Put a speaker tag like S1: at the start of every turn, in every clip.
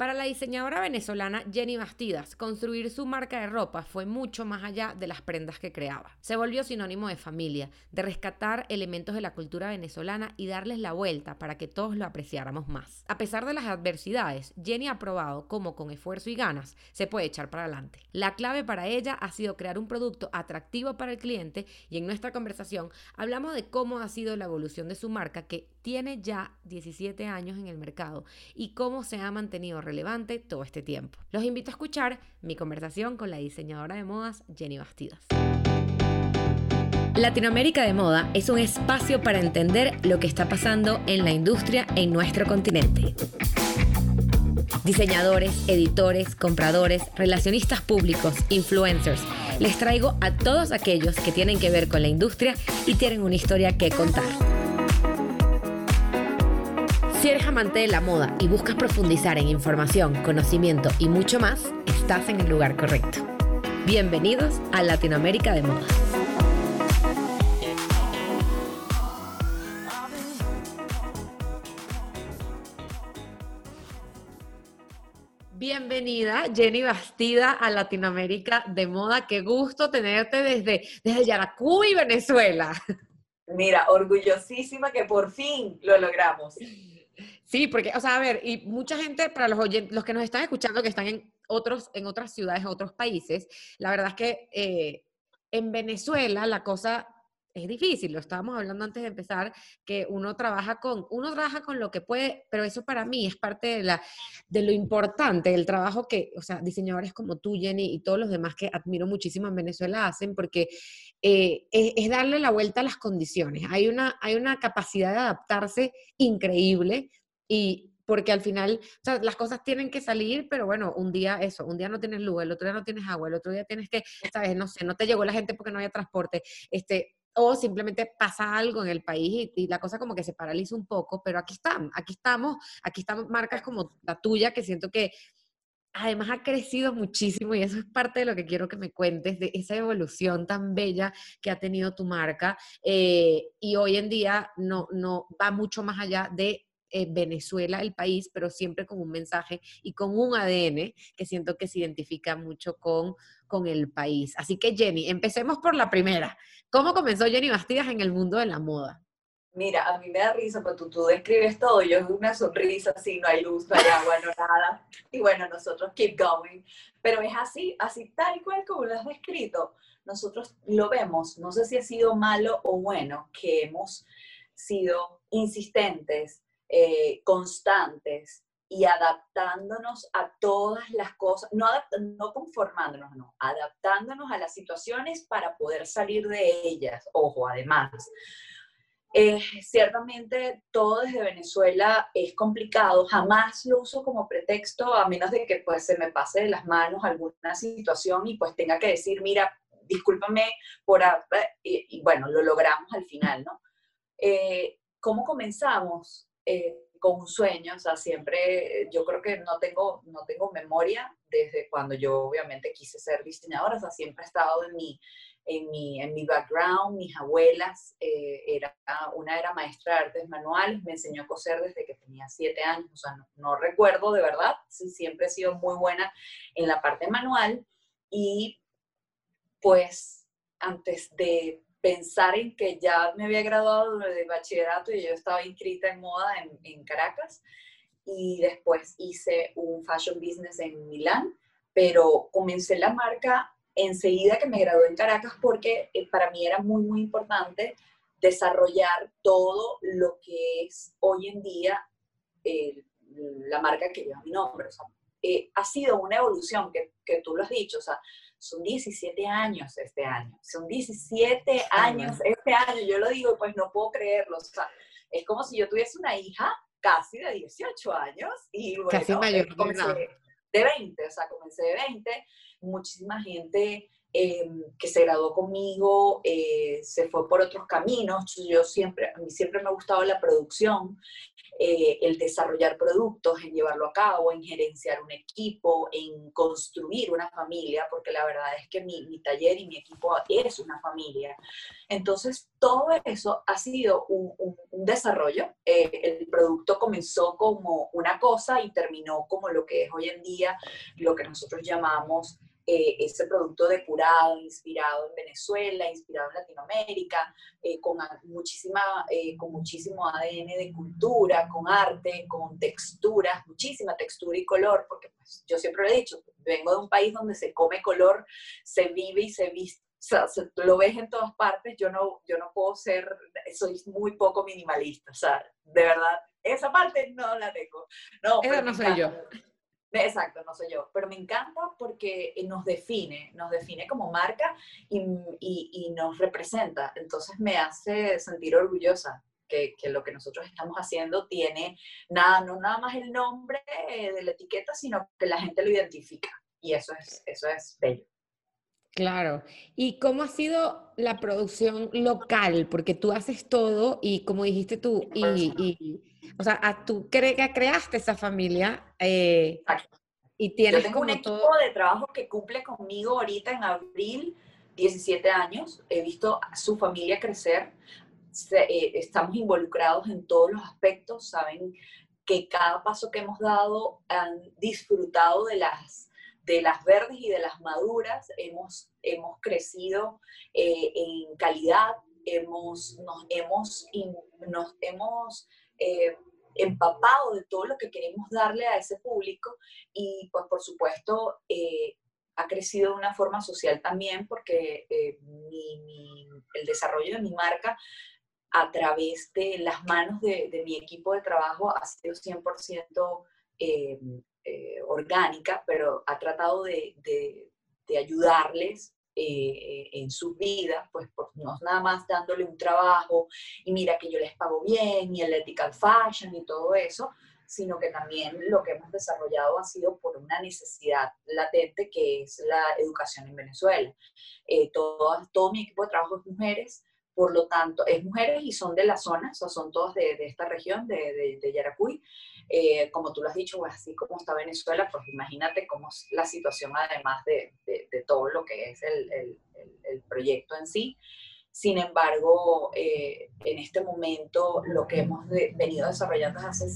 S1: Para la diseñadora venezolana Jenny Bastidas, construir su marca de ropa fue mucho más allá de las prendas que creaba. Se volvió sinónimo de familia, de rescatar elementos de la cultura venezolana y darles la vuelta para que todos lo apreciáramos más. A pesar de las adversidades, Jenny ha probado cómo con esfuerzo y ganas se puede echar para adelante. La clave para ella ha sido crear un producto atractivo para el cliente y en nuestra conversación hablamos de cómo ha sido la evolución de su marca que tiene ya 17 años en el mercado y cómo se ha mantenido relevante todo este tiempo. Los invito a escuchar mi conversación con la diseñadora de modas Jenny Bastidas. Latinoamérica de Moda es un espacio para entender lo que está pasando en la industria en nuestro continente. Diseñadores, editores, compradores, relacionistas públicos, influencers. Les traigo a todos aquellos que tienen que ver con la industria y tienen una historia que contar. Si eres amante de la moda y buscas profundizar en información, conocimiento y mucho más, estás en el lugar correcto. Bienvenidos a Latinoamérica de Moda. Bienvenida, Jenny Bastida, a Latinoamérica de Moda. Qué gusto tenerte desde, desde Yaracuy, Venezuela.
S2: Mira, orgullosísima que por fin lo logramos.
S1: Sí, porque, o sea, a ver, y mucha gente, para los oyentes, los que nos están escuchando, que están en otros, en otras ciudades, en otros países, la verdad es que eh, en Venezuela la cosa es difícil, lo estábamos hablando antes de empezar, que uno trabaja con, uno trabaja con lo que puede, pero eso para mí es parte de, la, de lo importante, el trabajo que, o sea, diseñadores como tú, Jenny, y todos los demás que admiro muchísimo en Venezuela hacen, porque eh, es, darle la vuelta a las condiciones. Hay una, hay una capacidad de adaptarse increíble y porque al final, las cosas tienen que salir, pero bueno, un día eso, un día no tienes luz, el otro día no tienes agua, el otro día tienes que, sabes, no sé, no te llegó la gente porque no había transporte, este, o simplemente pasa algo en el país y, la cosa como que se paraliza un poco, pero aquí están, aquí estamos, aquí están marcas como la tuya que siento que además ha crecido muchísimo y eso es parte de lo que quiero que me cuentes, de esa evolución tan bella que ha tenido tu marca eh, y hoy en día no, no va mucho más allá de eh, Venezuela, el país, pero siempre con un mensaje y con un ADN que siento que se identifica mucho con, con el país. Así que Jenny, empecemos por la primera. ¿Cómo comenzó Jenny Bastidas en el mundo de la moda?
S2: Mira, a mí me da risa, porque tú, tú describes todo, yo es una sonrisa, así no hay luz, no hay agua, no nada. Y bueno, nosotros keep going. Pero es así, así tal cual como lo has descrito. Nosotros lo vemos, no sé si ha sido malo o bueno, que hemos sido insistentes, eh, constantes y adaptándonos a todas las cosas, no, no conformándonos, no, adaptándonos a las situaciones para poder salir de ellas. Ojo, además, eh, ciertamente todo desde Venezuela es complicado, jamás lo uso como pretexto a menos de que pues se me pase de las manos alguna situación y pues tenga que decir, mira, discúlpame por... Y, y bueno, lo logramos al final, ¿no? Eh, ¿Cómo comenzamos? Eh, con un sueño, o sea, siempre, yo creo que no tengo, no tengo memoria desde cuando yo obviamente quise ser diseñadora, o sea, siempre he estado en mi, en mi, en mi background, mis abuelas, eh, era, una era maestra de artes manuales, me enseñó a coser desde que tenía siete años, o sea, no, no recuerdo de verdad, sí, siempre he sido muy buena en la parte manual y pues antes de pensar en que ya me había graduado de bachillerato y yo estaba inscrita en moda en, en Caracas y después hice un fashion business en Milán, pero comencé la marca enseguida que me gradué en Caracas porque eh, para mí era muy, muy importante desarrollar todo lo que es hoy en día eh, la marca que lleva mi nombre. O sea, eh, ha sido una evolución que, que, tú lo has dicho, o sea, son 17 años este año, son 17 años este año, yo lo digo, pues no puedo creerlo, o sea, es como si yo tuviese una hija casi de 18 años y bueno,
S1: casi mayor
S2: comencé de 20, o sea, comencé de 20, muchísima gente em, que se graduó conmigo, eh, se fue por otros caminos. Yo siempre, a mí siempre me ha gustado la producción eh, el desarrollar productos, en llevarlo a cabo, en gerenciar un equipo, en construir una familia, porque la verdad es que mi, taller y mi equipo es una familia. Entonces, todo eso ha sido un, desarrollo. Eh, el producto comenzó como una cosa y terminó como lo que es hoy en día, lo que nosotros llamamos eh, ese producto depurado, inspirado en Venezuela, inspirado en Latinoamérica, eh, con, muchísima, eh, con muchísimo ADN de cultura, con arte, con texturas, muchísima textura y color, porque pues, yo siempre lo he dicho, vengo de un país donde se come color, se vive y se viste. O sea, lo ves en todas partes, yo no, yo no puedo ser, soy muy poco minimalista, o sea, de verdad, esa parte no la tengo. No,
S1: Esa no soy yo.
S2: Exacto, no soy yo, pero me encanta porque eh, nos define, nos define como marca y, y, nos representa. Entonces me hace sentir orgullosa que, que, lo que nosotros estamos haciendo tiene nada, no nada más el nombre de la etiqueta, sino que la gente lo identifica. Y eso es, eso es bello.
S1: Claro. ¿Y cómo ha sido la producción local? Porque tú haces todo y como dijiste tú, y o sea, tú cre creaste esa familia. Eh, y tienes
S2: Yo tengo un equipo de trabajo que cumple conmigo ahorita en abril 17 años. He visto a su familia crecer. Eh, estamos involucrados en todos los aspectos. Saben que cada paso que hemos dado han disfrutado de las de las verdes y de las maduras, hemos, hemos crecido eh, en calidad, hemos, nos hemos, nos hemos eh, empapado de todo lo que queremos darle a ese público y pues por supuesto eh, ha crecido de una forma social también porque eh, el desarrollo de mi marca a través de las manos de, mi equipo de trabajo ha sido 100% orgánica, pero ha tratado de, de ayudarles eh, en sus vidas, pues, no es nada más dándole un trabajo y mira que yo les pago bien y el ethical fashion y todo eso, sino que también lo que hemos desarrollado ha sido por una necesidad latente que es la educación en Venezuela. Eh, todo, todo mi equipo de trabajo es mujeres, por lo tanto, es mujeres y son de la zona, o son todas de, de esta región, de, de, de Yaracuy. Eh, como tú lo has dicho, así como está Venezuela, pues imagínate cómo es la situación además de, de todo lo que es el, el, el, proyecto en sí. Sin embargo, eh, en este momento lo que hemos venido desarrollando hace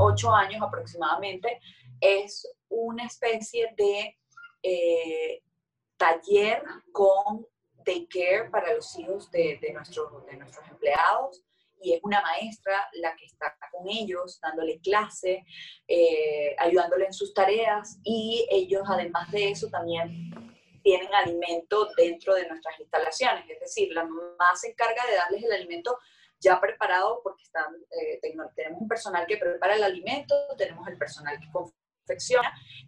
S2: ocho años aproximadamente es una especie de eh, taller con daycare para los hijos de, de, nuestros, de nuestros empleados y es una maestra la que está con ellos, dándole clase, eh, ayudándole en sus tareas y ellos además de eso también tienen alimento dentro de nuestras instalaciones, es decir, la mamá se encarga de darles el alimento ya preparado porque están, eh, tenemos un personal que prepara el alimento, tenemos el personal que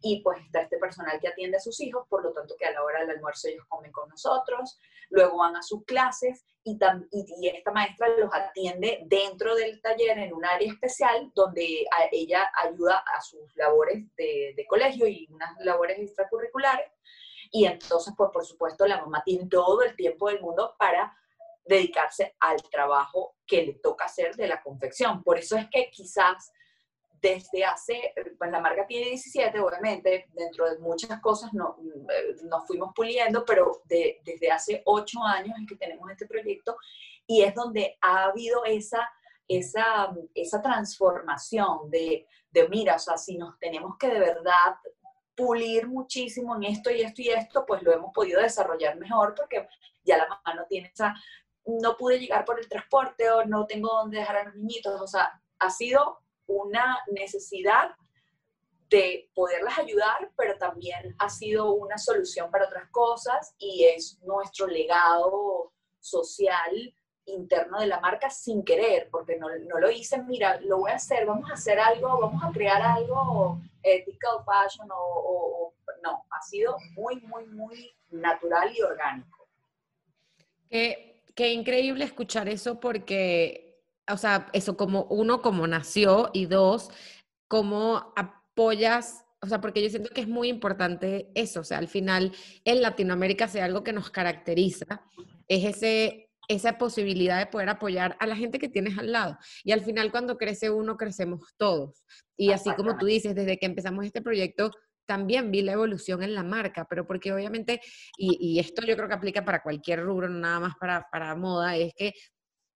S2: y pues está este personal que atiende a sus hijos, por lo tanto que a la hora del almuerzo ellos comen con nosotros, luego van a sus clases y, y, esta maestra los atiende dentro del taller en un área especial donde ella ayuda a sus labores de, de colegio y unas labores extracurriculares. Y entonces, pues por supuesto, la mamá tiene todo el tiempo del mundo para dedicarse al trabajo que le toca hacer de la confección. Por eso es que quizás desde hace, pues la marca tiene 17, obviamente, dentro de muchas cosas no, eh, nos fuimos puliendo, pero desde hace 8 años es que tenemos este proyecto y es donde ha habido esa, esa, esa transformación de, de, mira, o sea, si nos tenemos que de verdad pulir muchísimo en esto y esto y esto, pues lo hemos podido desarrollar mejor porque ya la mamá no tiene esa, no pude llegar por el transporte o no tengo dónde dejar a los niñitos, o sea, ha sido una necesidad de poderlas ayudar, pero también ha sido una solución para otras cosas y es nuestro legado social interno de la marca sin querer, porque no, no, lo hice, mira, lo voy a hacer, vamos a hacer algo, vamos a crear algo ethical fashion o, o no, ha sido muy, muy, muy natural y orgánico.
S1: Qué, qué increíble escuchar eso porque o sea, eso como uno, como nació, y dos, cómo apoyas o sea, porque yo siento que es muy importante eso, o sea, al final en Latinoamérica, si algo que nos caracteriza, es ese, esa posibilidad de poder apoyar a la gente que tienes al lado. Y al final cuando crece uno, crecemos todos. Y así como tú dices, desde que empezamos este proyecto, también vi la evolución en la marca, pero porque obviamente, y, y, esto yo creo que aplica para cualquier rubro, no nada más para, para moda, es que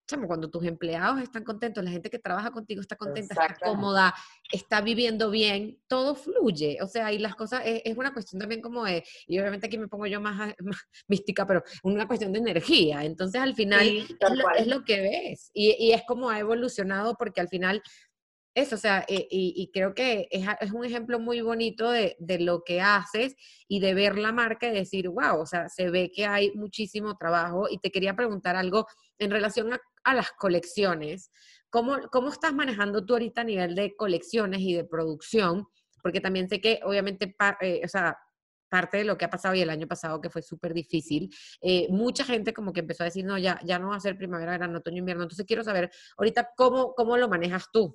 S1: chamo, cuando tus empleados están contentos, la gente que trabaja contigo está contenta, está cómoda, está viviendo bien, todo fluye. O sea, y las cosas, es, una cuestión también como de, y obviamente aquí me pongo yo más, mística, pero una cuestión de energía. Entonces, al final, es, lo, que ves. Y, y, es como ha evolucionado porque al final eso, o sea, eh, y, creo que es, es, un ejemplo muy bonito de, de, lo que haces y de ver la marca y decir, wow, o sea, se ve que hay muchísimo trabajo. Y te quería preguntar algo en relación a, las colecciones. ¿Cómo, ¿Cómo estás manejando tú ahorita a nivel de colecciones y de producción? Porque también sé que, obviamente, eh, o sea, parte de lo que ha pasado y el año pasado que fue súper difícil, eh, mucha gente como que empezó a decir, no, ya, ya no va a ser primavera, verano, otoño, invierno. Entonces quiero saber ahorita cómo, cómo lo manejas tú.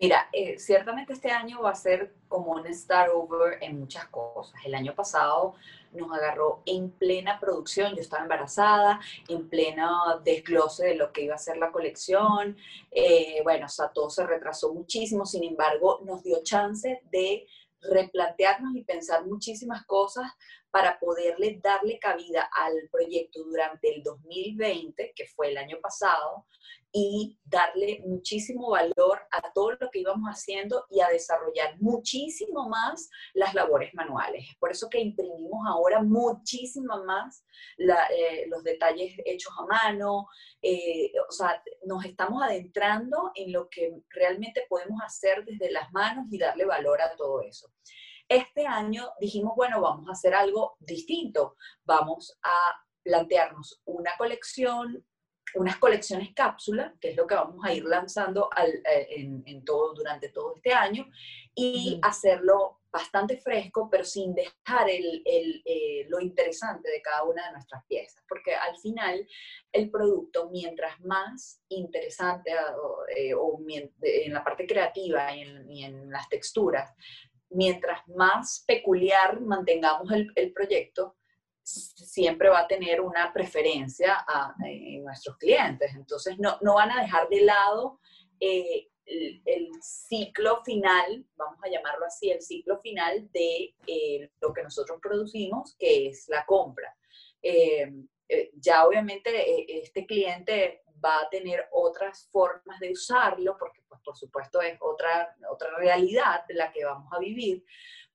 S2: Mira, eh, ciertamente este año va a ser como un start over en muchas cosas. El año pasado nos agarró en plena producción, yo estaba embarazada, en plena desglose de lo que iba a ser la colección. Eh, bueno, o sea, todo se retrasó muchísimo, sin embargo, nos dio chance de replantearnos y pensar muchísimas cosas para poderle darle cabida al proyecto durante el 2020, que fue el año pasado, y darle muchísimo valor a todo lo que íbamos haciendo y a desarrollar muchísimo más las labores manuales. Es por eso que imprimimos ahora muchísimo más eh, los detalles hechos a mano, eh, o sea, nos estamos adentrando en lo que realmente podemos hacer desde las manos y darle valor a todo eso. Este año dijimos, bueno, vamos a hacer algo distinto, vamos a plantearnos una colección unas colecciones cápsula, que es lo que vamos a ir lanzando eh, en, todo, durante todo este año, y hacerlo bastante fresco, pero sin dejar el, eh, lo interesante de cada una de nuestras piezas, porque al final el producto, mientras más interesante o, eh, en la parte creativa y en, las texturas, mientras más peculiar mantengamos el, el proyecto, siempre va a tener una preferencia en nuestros clientes. Entonces, no, no, van a dejar de lado eh, el, ciclo final, vamos a llamarlo así, el ciclo final de eh, lo que nosotros producimos, que es la compra. Eh, ya obviamente este cliente va a tener otras formas de usarlo, porque pues, por supuesto es otra, otra realidad la que vamos a vivir,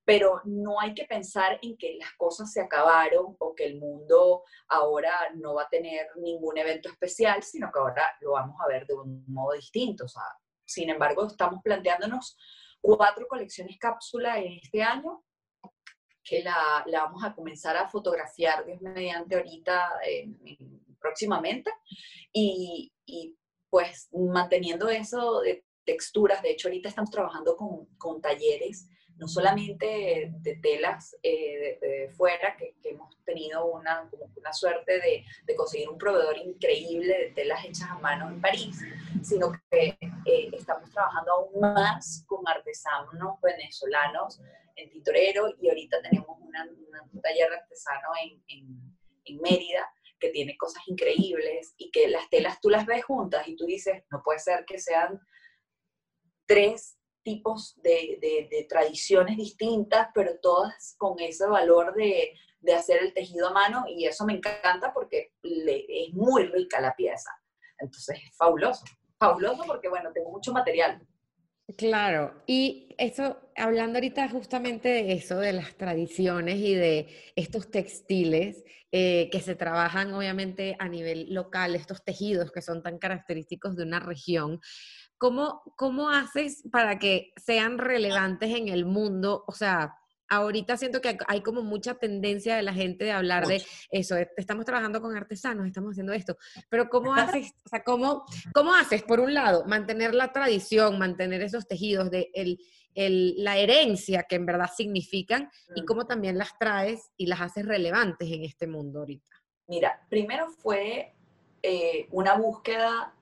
S2: pero no hay que pensar en que las cosas se acabaron o que el mundo ahora no va a tener ningún evento especial, sino que ahora lo vamos a ver de un modo distinto. sin embargo, estamos planteándonos cuatro colecciones cápsula en este año que la, vamos a comenzar a fotografiar Dios mediante ahorita próximamente. Y, y, pues manteniendo eso de texturas, de hecho ahorita estamos trabajando con, con talleres no solamente de telas eh, de, fuera, que, hemos tenido una, una suerte de, de, conseguir un proveedor increíble de telas hechas a mano en París, sino que eh, estamos trabajando aún más con artesanos venezolanos en Tintorero y ahorita tenemos una, un taller artesano en, en, en Mérida que tiene cosas increíbles y que las telas tú las ves juntas y tú dices, no puede ser que sean tres tipos de, tradiciones distintas, pero todas con ese valor de, hacer el tejido a mano y eso me encanta porque es muy rica la pieza. Entonces es fabuloso, fabuloso porque bueno, tengo mucho material.
S1: Claro, y eso, hablando ahorita justamente de eso, de las tradiciones y de estos textiles eh, que se trabajan obviamente a nivel local, estos tejidos que son tan característicos de una región, ¿Cómo, ¿Cómo haces para que sean relevantes en el mundo? O sea, ahorita siento que hay como mucha tendencia de la gente de hablar de eso, estamos trabajando con artesanos, estamos haciendo esto, pero ¿cómo haces, o sea, cómo, cómo haces, por un lado, mantener la tradición, mantener esos tejidos, de el, el, la herencia que en verdad significan y mm. cómo también las traes y las haces relevantes en este mundo ahorita?
S2: Mira, primero fue eh, una búsqueda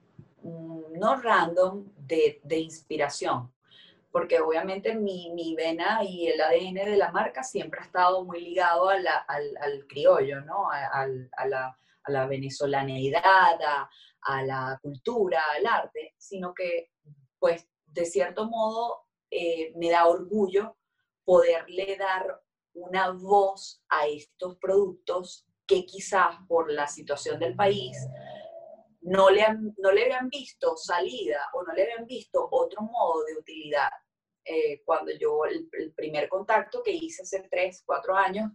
S2: Mm, no random, de, inspiración. Porque obviamente mi, mi, vena y el ADN de la marca siempre ha estado muy ligado al, al, criollo, ¿no? A, la, venezolaneidad, a, a, la cultura, al arte, sino que, pues, de cierto modo, eh, me da orgullo poderle dar una voz a estos productos que quizás por la situación del país no le, han, no le habían visto salida o no le habían visto otro modo de utilidad. Eh, cuando yo, el, primer contacto que hice hace tres, cuatro años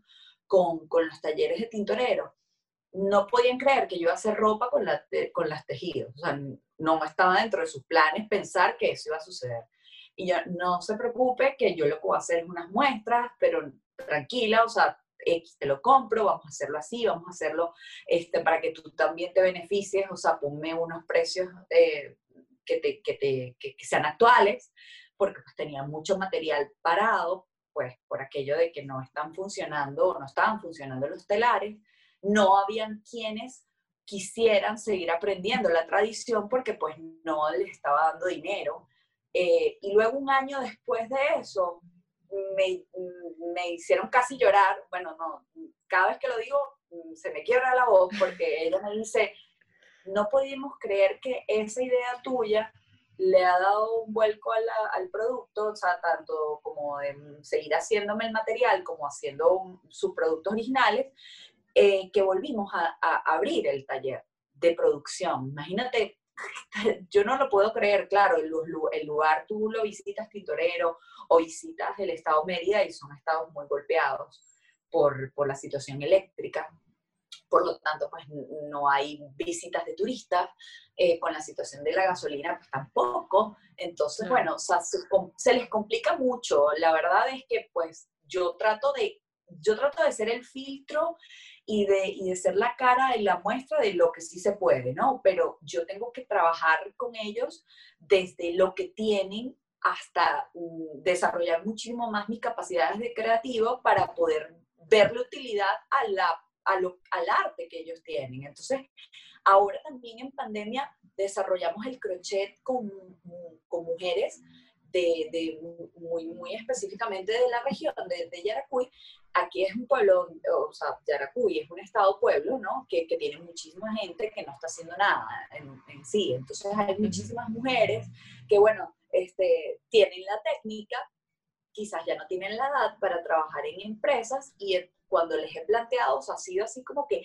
S2: con, con los talleres de tintorero, no podían creer que yo iba a hacer ropa con, la, con las tejidos. O sea, no estaba dentro de sus planes pensar que eso iba a suceder. Y ya no se preocupe que yo lo puedo hacer en unas muestras, pero tranquila, o sea, te lo compro, vamos a hacerlo así, vamos a hacerlo este, para que tú también te beneficies, o sea, ponme unos precios eh, que, te, que, te, que, sean actuales, porque pues tenía mucho material parado, pues por aquello de que no están funcionando o no estaban funcionando los telares, no habían quienes quisieran seguir aprendiendo la tradición porque pues no les estaba dando dinero. Eh, y luego un año después de eso, me, me, hicieron casi llorar, bueno, no, cada vez que lo digo mm, se me quiebra la voz porque ella me dice, no podíamos creer que esa idea tuya le ha dado un vuelco al producto, o sea, tanto como de seguir haciéndome el material como haciendo sus productos originales, eh, que volvimos a, a, abrir el taller de producción. Imagínate yo no lo puedo creer, claro, el, lugar tú lo visitas Tintorero o visitas el estado Mérida y son estados muy golpeados por, por la situación eléctrica. Por lo tanto, pues no hay visitas de turistas, eh, con la situación de la gasolina pues tampoco. Entonces, bueno, se, se, les complica mucho. La verdad es que pues yo trato de, yo trato de ser el filtro y de, y de ser la cara y la muestra de lo que sí se puede, ¿no? Pero yo tengo que trabajar con ellos desde lo que tienen hasta mm, desarrollar muchísimo más mis capacidades de creativo para poder verle utilidad a la, a lo, al arte que ellos tienen. Entonces, ahora también en pandemia desarrollamos el crochet con, con mujeres de, de, muy, muy específicamente de la región de, de Yaracuy, aquí es un pueblo, o sea, Yaracuy es un estado-pueblo, ¿no? Que, que, tiene muchísima gente que no está haciendo nada en, en, sí. Entonces hay muchísimas mujeres que, bueno, este, tienen la técnica, quizás ya no tienen la edad para trabajar en empresas y cuando les he planteado, o sea, ha sido así como que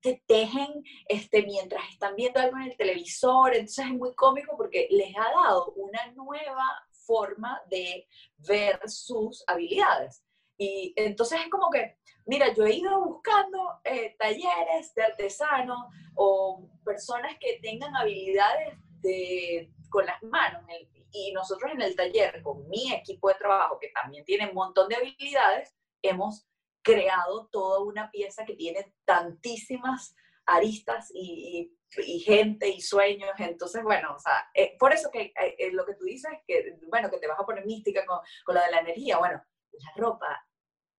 S2: te tejen este, mientras están viendo algo en el televisor, entonces es muy cómico porque les ha dado una nueva forma de ver sus habilidades. Y entonces es como que, mira, yo he ido buscando eh, talleres de artesanos o personas que tengan habilidades de, con las manos. Y nosotros en el taller, con mi equipo de trabajo, que también tiene un montón de habilidades, hemos creado toda una pieza que tiene tantísimas aristas y, y, gente y sueños. Entonces, bueno, o sea, eh, por eso que eh, lo que tú dices, que, bueno, que te vas a poner mística con, con lo de la energía. Bueno, la ropa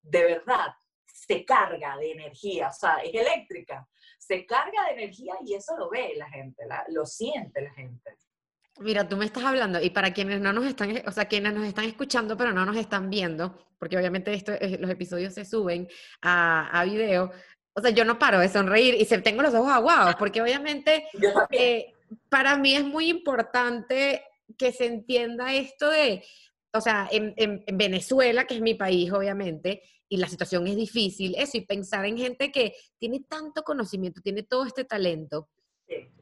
S2: de verdad se carga de energía, o sea, es eléctrica, se carga de energía y eso lo ve la gente, lo siente la gente.
S1: Mira, tú me estás hablando, y para quienes no nos están, o sea, quienes nos están escuchando, pero no nos están viendo, porque obviamente esto, los episodios se suben a, a video, o sea, yo no paro de sonreír y se, tengo los ojos aguados, porque obviamente eh, para mí es muy importante que se entienda esto de, o sea, en, Venezuela, que es mi país, obviamente, y la situación es difícil, eso, y pensar en gente que tiene tanto conocimiento, tiene todo este talento,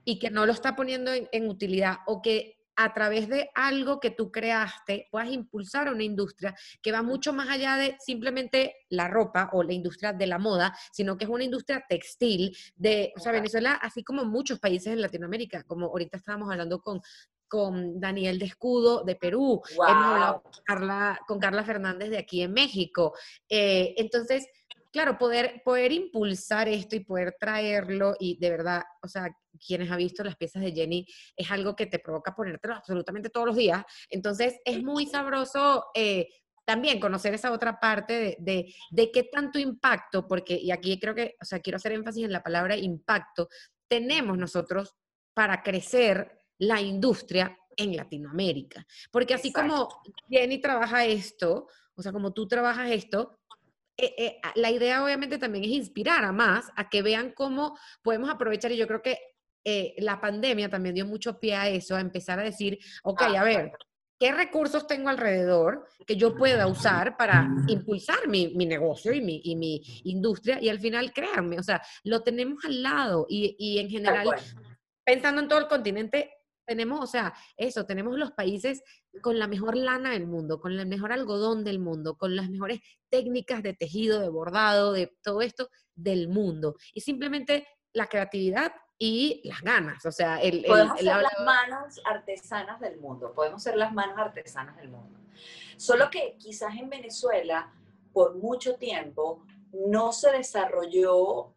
S1: y que no lo está poniendo en, utilidad, o que a través de algo que tú creaste puedas impulsar una industria que va mucho más allá de simplemente la ropa o la industria de la moda, sino que es una industria textil de, o sea, Venezuela, así como muchos países en Latinoamérica, como ahorita estábamos hablando con con Daniel de Escudo de Perú, hemos hablado con Carla, con Carla, Fernández de aquí en México. Eh, entonces, claro, poder, poder impulsar esto y poder traerlo y de verdad, o sea, quienes han visto las piezas de Jenny, es algo que te provoca ponértelo absolutamente todos los días. Entonces, es muy sabroso. Eh, también conocer esa otra parte de, de, de, qué tanto impacto, porque, y aquí creo que, o sea, quiero hacer énfasis en la palabra impacto, tenemos nosotros para crecer la industria en Latinoamérica. Porque así como Jenny trabaja esto, o sea, como tú trabajas esto, eh, eh, la idea obviamente también es inspirar a más, a que vean cómo podemos aprovechar, y yo creo que eh, la pandemia también dio mucho pie a eso, a empezar a decir, ok, a ver, ¿qué recursos tengo alrededor que yo pueda usar para impulsar mi, negocio y mi, y mi, industria? Y al final, créanme, o sea, lo tenemos al lado y, y en general, pensando en todo el continente, tenemos, o sea, eso, tenemos los países con la mejor lana del mundo, con el mejor algodón del mundo, con las mejores técnicas de tejido, de bordado, de todo esto del mundo. Y simplemente la creatividad y las ganas, o sea, el...
S2: Podemos ser las manos artesanas del mundo, podemos ser las manos artesanas del mundo. Solo que quizás en Venezuela, por mucho tiempo, no se desarrolló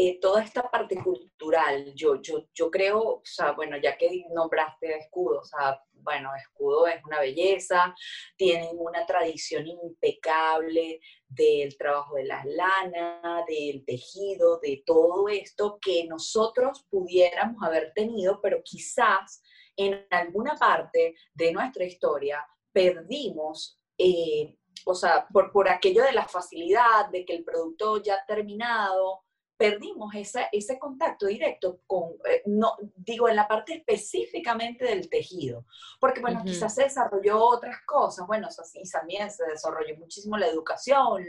S2: eh, toda esta parte cultural, yo, yo, yo creo, o sea, bueno, ya que nombraste escudo, o sea, bueno, escudo es una belleza, tienen una tradición impecable del trabajo de las lanas, del tejido, de todo esto que nosotros pudiéramos haber tenido, pero quizás en alguna parte de nuestra historia perdimos eh, o sea, por, por aquello de la facilidad, de que el producto ya terminado, perdimos ese, ese contacto directo con, eh, no, digo, en la parte específicamente del tejido, porque bueno, quizás se desarrolló otras cosas, bueno, así también se desarrolló muchísimo la educación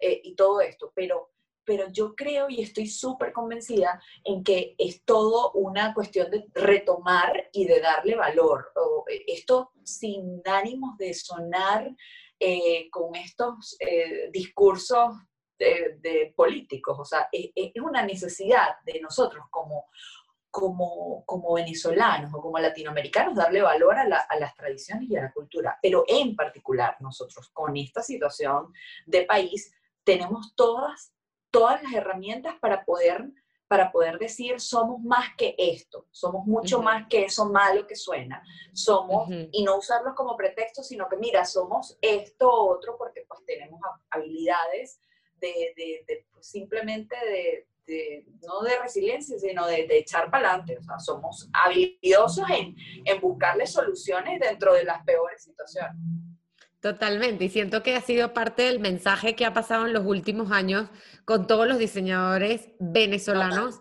S2: eh, y todo esto, pero, pero yo creo y estoy súper convencida en que es todo una cuestión de retomar y de darle valor. Eh, esto sin ánimos de sonar con estos discursos de, políticos, o sea, es, una necesidad de nosotros como, como, como venezolanos o como latinoamericanos darle valor a, las tradiciones y a la cultura, pero en particular nosotros con esta situación de país tenemos todas, todas las herramientas para poder para poder decir somos más que esto, somos mucho más que eso malo que suena, somos, y no usarlos como pretexto, sino que mira, somos esto otro porque pues tenemos habilidades de, pues, simplemente de, no de resiliencia, sino de, echar para adelante. O sea, somos habilidosos en, en buscarle soluciones dentro de las peores situaciones.
S1: Totalmente, y siento que ha sido parte del mensaje que ha pasado en los últimos años con todos los diseñadores venezolanos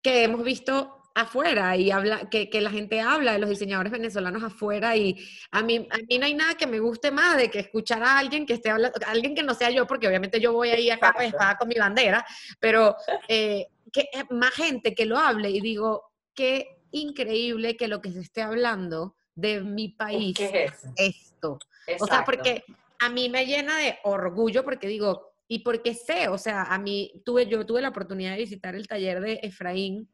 S1: que hemos visto afuera y habla, que, que, la gente habla de los diseñadores venezolanos afuera y a mí, a mí no hay nada que me guste más de que escuchar a alguien que esté hablando, alguien que no sea yo, porque obviamente yo voy ahí a capa espada con mi bandera, pero eh, que más gente que lo hable y digo, qué increíble que lo que se esté hablando de mi país es esto. O sea, porque a mí me llena de orgullo porque digo, y porque sé, o sea, a mí tuve, yo tuve la oportunidad de visitar el taller de Efraín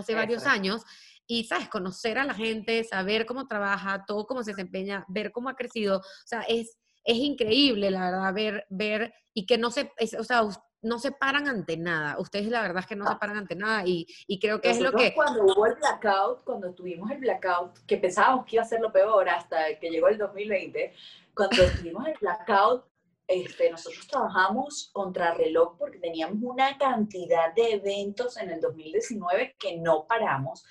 S1: hace varios años y, ¿sabes? Conocer a la gente, saber cómo trabaja, todo cómo se desempeña, ver cómo ha crecido. O sea, es, es increíble, la verdad, ver, ver y que no se, o sea, no se paran ante nada. Ustedes la verdad es que no se ah. paran ante nada y, y creo que es lo que...
S2: Cuando hubo el blackout, cuando tuvimos el blackout, que pensábamos que iba a ser lo peor hasta que llegó el 2020, cuando tuvimos el blackout, este, nosotros trabajamos contra reloj porque teníamos una cantidad de eventos en el 2019 que no paramos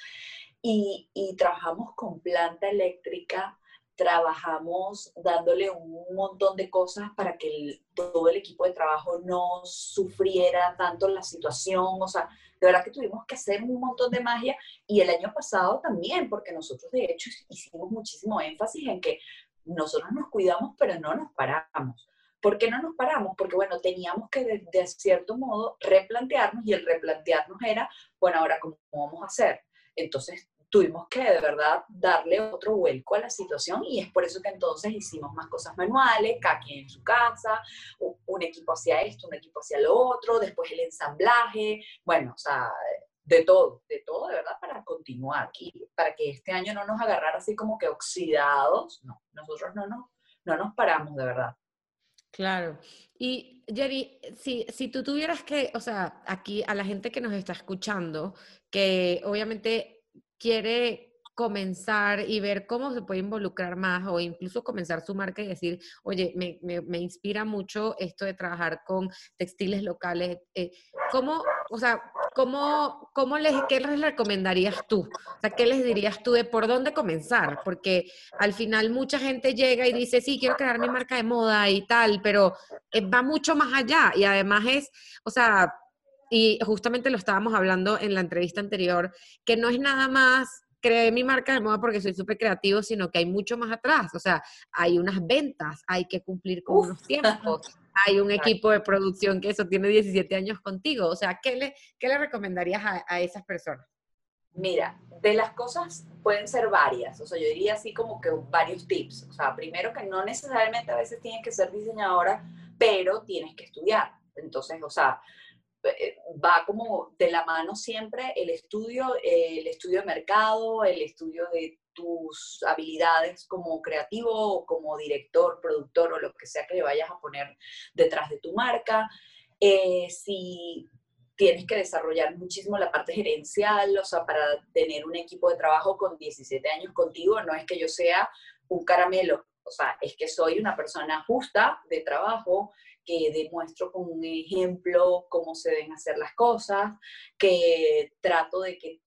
S2: y, y trabajamos con planta eléctrica, trabajamos dándole un montón de cosas para que todo el equipo de trabajo no sufriera tanto la situación, o sea, de verdad que tuvimos que hacer un montón de magia y el año pasado también, porque nosotros de hecho hicimos muchísimo énfasis en que nosotros nos cuidamos pero no nos paramos. ¿Por qué no nos paramos? Porque, bueno, teníamos que, de, cierto modo, replantearnos y el replantearnos era, bueno, ahora, ¿cómo vamos a hacer? Entonces, tuvimos que de verdad darle otro vuelco a la situación y es por eso que entonces hicimos más cosas manuales, cada quien en su casa, un equipo hacia esto, un equipo hacia lo otro, después el ensamblaje, bueno, o sea, de todo, de todo de verdad para continuar y para que este año no nos agarrara así como que oxidados, no, nosotros no, no, no nos paramos de verdad.
S1: Claro. Y Jerry, si, si tú tuvieras que, o sea, aquí a la gente que nos está escuchando, que obviamente quiere comenzar y ver cómo se puede involucrar más o incluso comenzar su marca y decir, oye, me, me, inspira mucho esto de trabajar con textiles locales. Eh, ¿Cómo, o sea, ¿cómo, cómo les, ¿qué les recomendarías tú? O sea, ¿qué les dirías tú de por dónde comenzar? Porque al final mucha gente llega y dice, sí, quiero crear mi marca de moda y tal, pero eh, va mucho más allá y además es, o sea, y justamente lo estábamos hablando en la entrevista anterior, que no es nada más creé mi marca de moda porque soy súper creativo, sino que hay mucho más atrás. O sea, hay unas ventas, hay que cumplir con unos tiempos, hay un equipo de producción que eso tiene 17 años contigo. O sea, ¿qué le, qué le recomendarías a, a esas personas?
S2: Mira, de las cosas pueden ser varias, o sea, yo diría así como que varios tips. O sea, primero que no necesariamente a veces tienes que ser diseñadora, pero tienes que estudiar. Entonces, o sea, va como de la mano siempre el estudio, el estudio de mercado, el estudio de tus habilidades como creativo como director, productor o lo que sea que le vayas a poner detrás de tu marca. Eh, si tienes que desarrollar muchísimo la parte gerencial, o sea, para tener un equipo de trabajo con 17 años contigo, no es que yo sea un caramelo, o sea, es que soy una persona justa de trabajo, que demuestro con un ejemplo cómo se deben hacer las cosas, que trato de que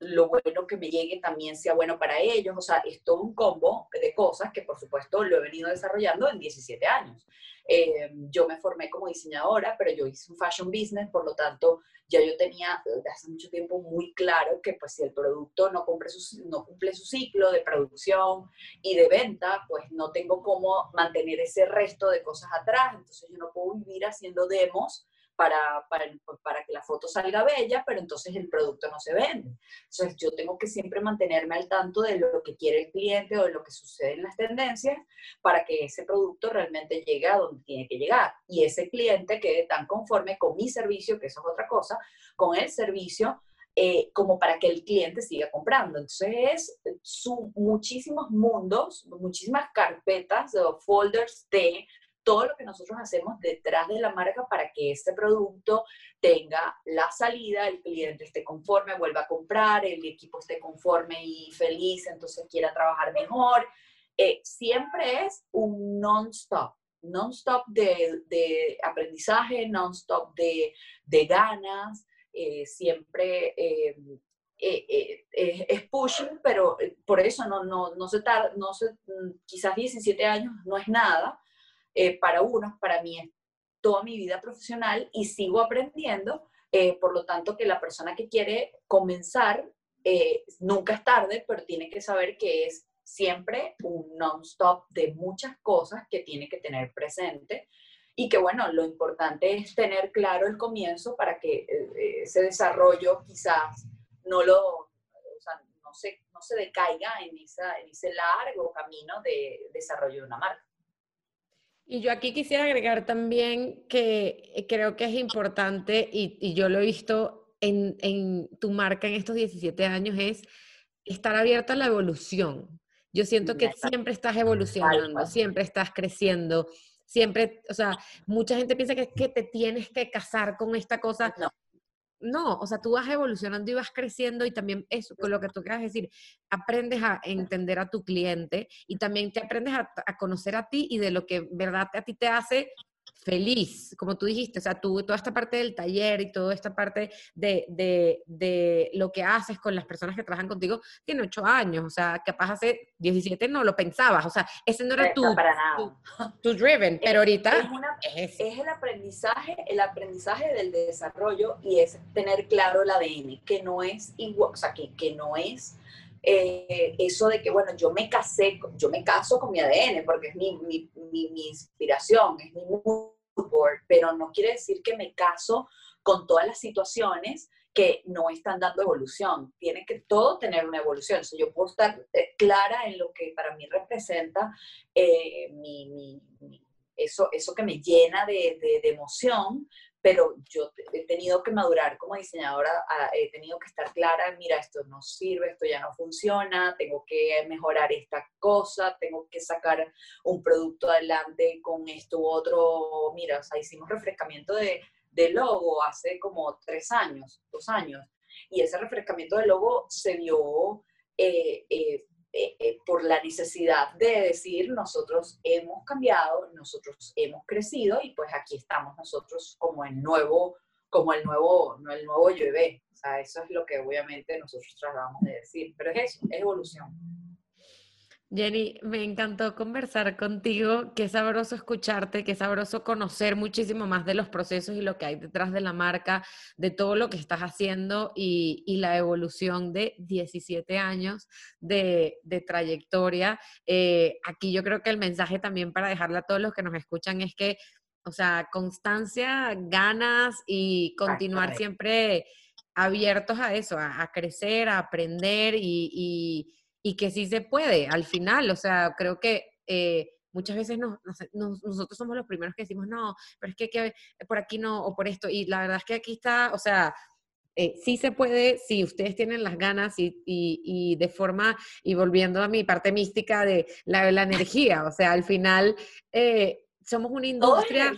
S2: lo bueno que me llegue también sea bueno para ellos. O sea, es todo un combo de cosas que por supuesto lo he venido desarrollando en 17 años. Eh, yo me formé como diseñadora, pero yo hice un fashion business, por lo tanto ya yo tenía desde hace mucho tiempo muy claro que pues si el producto no cumple su, no cumple su ciclo de producción y de venta, pues no tengo cómo mantener ese resto de cosas atrás. Entonces yo no puedo vivir haciendo demos para, para, para, que la foto salga bella, pero entonces el producto no se vende. Entonces yo tengo que siempre mantenerme al tanto de lo que quiere el cliente o de lo que sucede en las tendencias para que ese producto realmente llegue a donde tiene que llegar. Y ese cliente quede tan conforme con mi servicio, que eso es otra cosa, con el servicio, eh, como para que el cliente siga comprando. Entonces, son muchísimos mundos, muchísimas carpetas o folders de todo lo que nosotros hacemos detrás de la marca para que este producto tenga la salida, el cliente esté conforme, vuelva a comprar, el equipo esté conforme y feliz, entonces quiera trabajar mejor. Eh, siempre es un non-stop, non-stop de, de, aprendizaje, non-stop de, de, ganas, eh, siempre eh, es pushing, pero por eso no, no, no se tarda, no se, quizás 17 años no es nada, eh, para unos, para mí es toda mi vida profesional y sigo aprendiendo, eh, por lo tanto que la persona que quiere comenzar eh, nunca es tarde, pero tiene que saber que es siempre un non-stop de muchas cosas que tiene que tener presente y que bueno, lo importante es tener claro el comienzo para que ese desarrollo quizás no lo, no se, no se decaiga en, esa, en ese largo camino de desarrollo de una marca.
S1: Y yo aquí quisiera agregar también que creo que es importante, y, yo lo he visto en, en, tu marca en estos 17 años, es estar abierta a la evolución. Yo siento que siempre estás evolucionando, siempre estás creciendo, siempre, o sea, mucha gente piensa que, que te tienes que casar con esta cosa. No no, o sea, tú vas evolucionando y vas creciendo y también eso, con lo que tú quieras decir, aprendes a entender a tu cliente y también te aprendes a, a conocer a ti y de lo que verdad a ti te hace feliz, como tú dijiste, o sea, tú, toda esta parte del taller y toda esta parte de, de, de, lo que haces con las personas que trabajan contigo, tiene ocho años, o sea, capaz hace 17 no lo pensabas, o sea, ese no era tu, tu, driven, pero ahorita
S2: es, es, el aprendizaje, el aprendizaje del desarrollo y es tener claro el ADN, que no es igual, o sea, que, que no es eh, eso de que, bueno, yo me casé, yo me caso con mi ADN porque es mi, mi, mi, inspiración, es mi mood board, pero no quiere decir que me caso con todas las situaciones que no están dando evolución. Tiene que todo tener una evolución. O yo puedo estar eh, clara en lo que para mí representa eh, mi, eso, eso que me llena de, de emoción, pero yo he tenido que madurar como diseñadora, he tenido que estar clara, mira, esto no sirve, esto ya no funciona, tengo que mejorar esta cosa, tengo que sacar un producto adelante con esto u otro, mira, o sea, hicimos refrescamiento de, de logo hace como tres años, dos años, y ese refrescamiento de logo se dio eh, eh, eh, eh, por la necesidad de decir, nosotros hemos cambiado, nosotros hemos crecido y pues aquí estamos nosotros como en nuevo como el nuevo, no el nuevo llueve. O sea, eso es lo que obviamente nosotros tratamos de decir, pero es eso, es evolución.
S1: Jenny, me encantó conversar contigo, qué sabroso escucharte, qué sabroso conocer muchísimo más de los procesos y lo que hay detrás de la marca, de todo lo que estás haciendo y, la evolución de 17 años de, trayectoria. Eh, aquí yo creo que el mensaje también para dejarle a todos los que nos escuchan es que, o sea, constancia, ganas y continuar siempre abiertos a eso, a, crecer, a aprender y y que sí se puede al final. O sea, creo que eh, muchas veces nosotros somos los primeros que decimos, no, pero es que, que, por aquí no, o por esto. Y la verdad es que aquí está, o sea, eh, sí se puede si ustedes tienen las ganas y, de forma, y volviendo a mi parte mística de la, la energía, o sea, al final eh, somos una industria...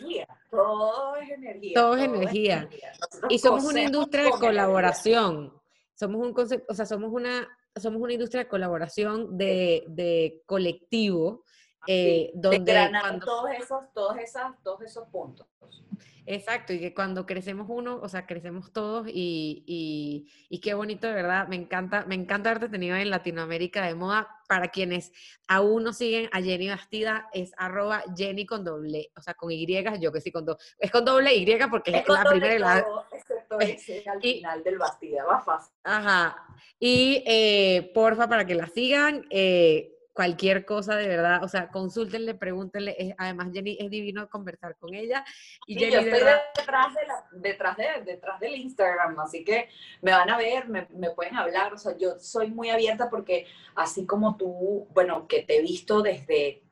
S2: Todo es energía.
S1: Todo es energía. Y somos una industria de colaboración. Somos un concepto, o sea, somos una somos una industria de colaboración, de, colectivo,
S2: eh, donde todos esos, todos esas, todos esos puntos.
S1: Exacto, y que cuando crecemos uno, o sea, crecemos todos y, qué bonito, de verdad, me encanta, me encanta haberte tenido en Latinoamérica de moda. Para quienes aún no siguen a Jenny Bastida, es arroba Jenny con doble, o sea, con Y, yo que sí, con doble, es con doble Y porque es, la primera y la...
S2: al final del Bastida, va fácil.
S1: Ajá, y eh, porfa, para que la sigan, eh, cualquier cosa de verdad, o sea, consúltenle, pregúntenle. además, Jenny es divino conversar con ella.
S2: Y Jenny, yo estoy detrás, de detrás, de, detrás del Instagram, así que me van a ver, me, me, pueden hablar. O sea, yo soy muy abierta porque así como tú, bueno, que te he visto desde,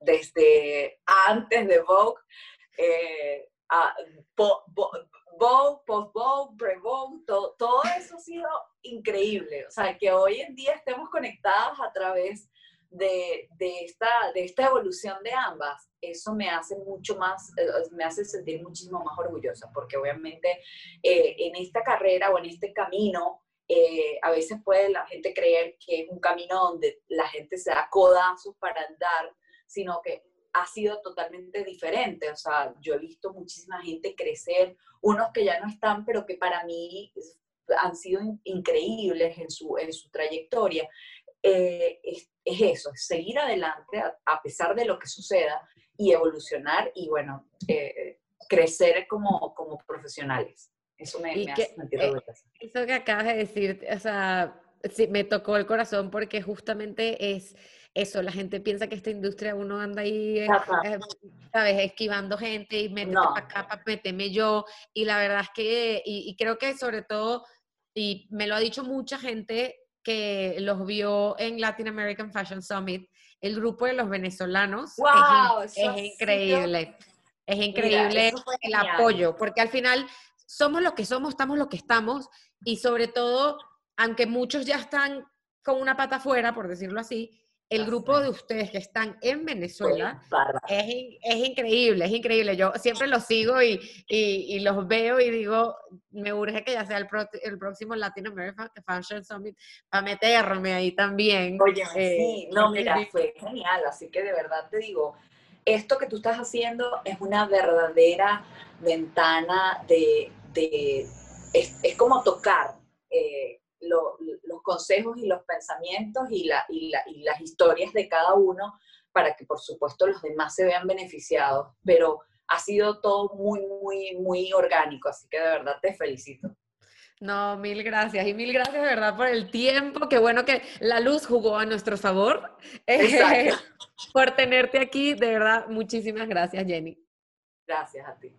S2: desde antes de Vogue, eh, Vogue, post-Vogue, pre-Vogue, todo, todo eso ha sido increíble. O sea, que hoy en día estemos conectados a través de, de, esta, de esta evolución de ambas, eso me hace mucho más, eh, me hace sentir muchísimo más orgullosa, porque obviamente eh, en esta carrera o en este camino, eh, a veces puede la gente creer que es un camino donde la gente se da codazos para andar, sino que ha sido totalmente diferente. O sea, yo he visto muchísima gente crecer, unos que ya no están, pero que para mí han sido increíbles en su, en su trayectoria. Eh, es, eso, es seguir adelante a, pesar de lo que suceda y evolucionar y, bueno, eh, crecer como, como profesionales. Eso me, me hace sentir
S1: eh, Eso que acabas de decir, o sea, sí, me tocó el corazón porque justamente es eso, la gente piensa que esta industria uno anda ahí, ¿sabes? Esquivando gente y métete para acá, méteme yo. Y la verdad es que, y, y, creo que sobre todo, y me lo ha dicho mucha gente que los vio en Latin American Fashion Summit, el grupo de los venezolanos.
S2: Wow,
S1: es, increíble. Es increíble el apoyo, porque al final somos lo que somos, estamos lo que estamos, y sobre todo, aunque muchos ya están con una pata afuera, por decirlo así, el grupo de ustedes que están en Venezuela es, es, increíble, es increíble. Yo siempre los sigo y, y, los veo y digo, me urge que ya sea el, el próximo Latin American Fashion Summit para meterme ahí también.
S2: Oye, eh, sí, no, mira, fue genial, así que de verdad te digo, esto que tú estás haciendo es una verdadera ventana de, de es, es como tocar. Eh, los consejos y los pensamientos y, la, y, las historias de cada uno para que por supuesto los demás se vean beneficiados, pero ha sido todo muy, muy, muy orgánico, así que de verdad te felicito.
S1: No, mil gracias y mil gracias de verdad por el tiempo. Qué bueno que la luz jugó a nuestro favor. por tenerte aquí, de verdad, muchísimas gracias, Jenny.
S2: Gracias a ti.